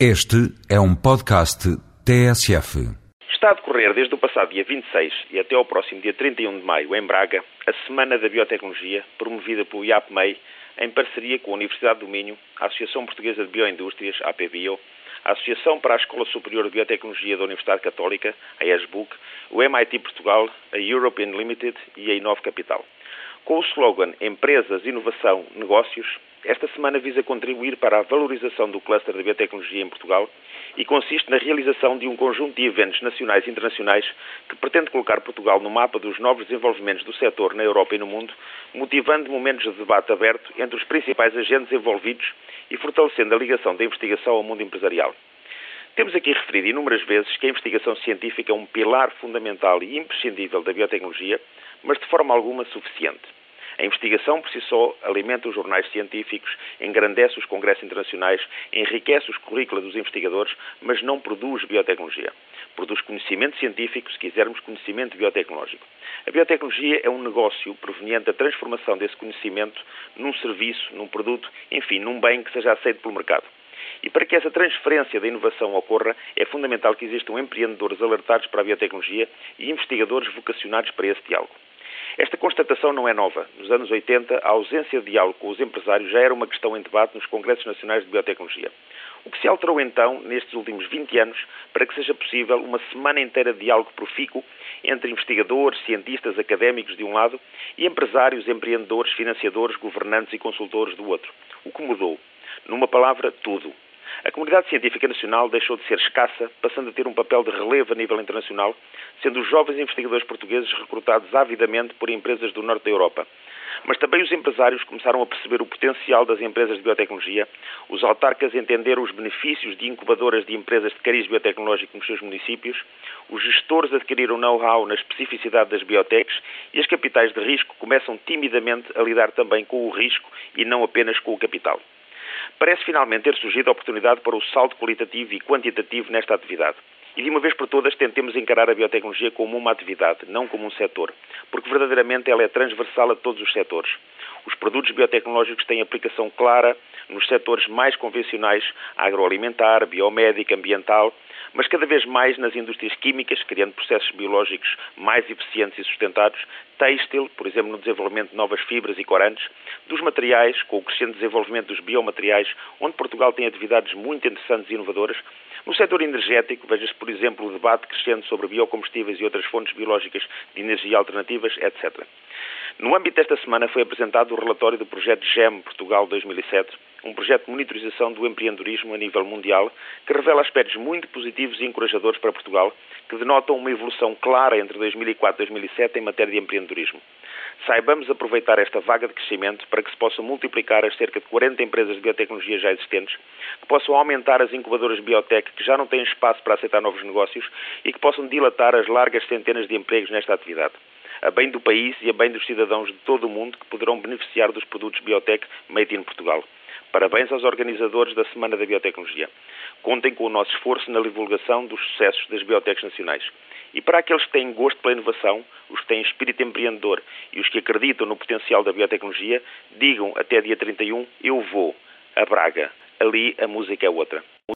Este é um podcast TSF. Está a decorrer desde o passado dia 26 e até ao próximo dia 31 de maio, em Braga, a Semana da Biotecnologia, promovida pelo IAPMEI, em parceria com a Universidade do Minho, a Associação Portuguesa de Bioindústrias, APBio, a Associação para a Escola Superior de Biotecnologia da Universidade Católica, a ESBUC, o MIT Portugal, a European Limited e a Inove Capital. Com o slogan Empresas, Inovação, Negócios, esta semana visa contribuir para a valorização do cluster da biotecnologia em Portugal e consiste na realização de um conjunto de eventos nacionais e internacionais que pretende colocar Portugal no mapa dos novos desenvolvimentos do setor na Europa e no mundo, motivando momentos de debate aberto entre os principais agentes envolvidos e fortalecendo a ligação da investigação ao mundo empresarial. Temos aqui referido inúmeras vezes que a investigação científica é um pilar fundamental e imprescindível da biotecnologia, mas de forma alguma suficiente. A investigação por si só alimenta os jornais científicos, engrandece os congressos internacionais, enriquece os currículos dos investigadores, mas não produz biotecnologia. Produz conhecimento científico, se quisermos, conhecimento biotecnológico. A biotecnologia é um negócio proveniente da transformação desse conhecimento num serviço, num produto, enfim, num bem que seja aceito pelo mercado. E para que essa transferência da inovação ocorra, é fundamental que existam empreendedores alertados para a biotecnologia e investigadores vocacionados para esse diálogo. Esta constatação não é nova. Nos anos 80, a ausência de diálogo com os empresários já era uma questão em debate nos Congressos Nacionais de Biotecnologia. O que se alterou então, nestes últimos 20 anos, para que seja possível uma semana inteira de diálogo profícuo entre investigadores, cientistas, académicos de um lado e empresários, empreendedores, financiadores, governantes e consultores do outro? O que mudou? Numa palavra, tudo. A comunidade científica nacional deixou de ser escassa, passando a ter um papel de relevo a nível internacional, sendo os jovens investigadores portugueses recrutados avidamente por empresas do norte da Europa. Mas também os empresários começaram a perceber o potencial das empresas de biotecnologia, os autarcas entenderam os benefícios de incubadoras de empresas de cariz biotecnológico nos seus municípios, os gestores adquiriram know-how na especificidade das biotecas e as capitais de risco começam timidamente a lidar também com o risco e não apenas com o capital. Parece finalmente ter surgido a oportunidade para o salto qualitativo e quantitativo nesta atividade. E de uma vez por todas tentemos encarar a biotecnologia como uma atividade, não como um setor, porque verdadeiramente ela é transversal a todos os setores. Os produtos biotecnológicos têm aplicação clara nos setores mais convencionais, agroalimentar, biomédica, ambiental, mas cada vez mais nas indústrias químicas, criando processos biológicos mais eficientes e sustentados, têxtil, por exemplo, no desenvolvimento de novas fibras e corantes, dos materiais, com o crescente desenvolvimento dos biomateriais, onde Portugal tem atividades muito interessantes e inovadoras. No setor energético, veja-se, por exemplo, o debate crescente sobre biocombustíveis e outras fontes biológicas de energia alternativas, etc. No âmbito desta semana foi apresentado o relatório do projeto GEM Portugal 2007, um projeto de monitorização do empreendedorismo a nível mundial que revela aspectos muito positivos e encorajadores para Portugal, que denotam uma evolução clara entre 2004 e 2007 em matéria de empreendedorismo. Saibamos aproveitar esta vaga de crescimento para que se possam multiplicar as cerca de 40 empresas de biotecnologia já existentes, que possam aumentar as incubadoras biotech que já não têm espaço para aceitar novos negócios e que possam dilatar as largas centenas de empregos nesta atividade a bem do país e a bem dos cidadãos de todo o mundo que poderão beneficiar dos produtos biotech made in Portugal. Parabéns aos organizadores da Semana da Biotecnologia. Contem com o nosso esforço na divulgação dos sucessos das biotechs nacionais. E para aqueles que têm gosto pela inovação, os que têm espírito empreendedor e os que acreditam no potencial da biotecnologia, digam até dia 31: Eu vou a Braga. Ali a música é outra.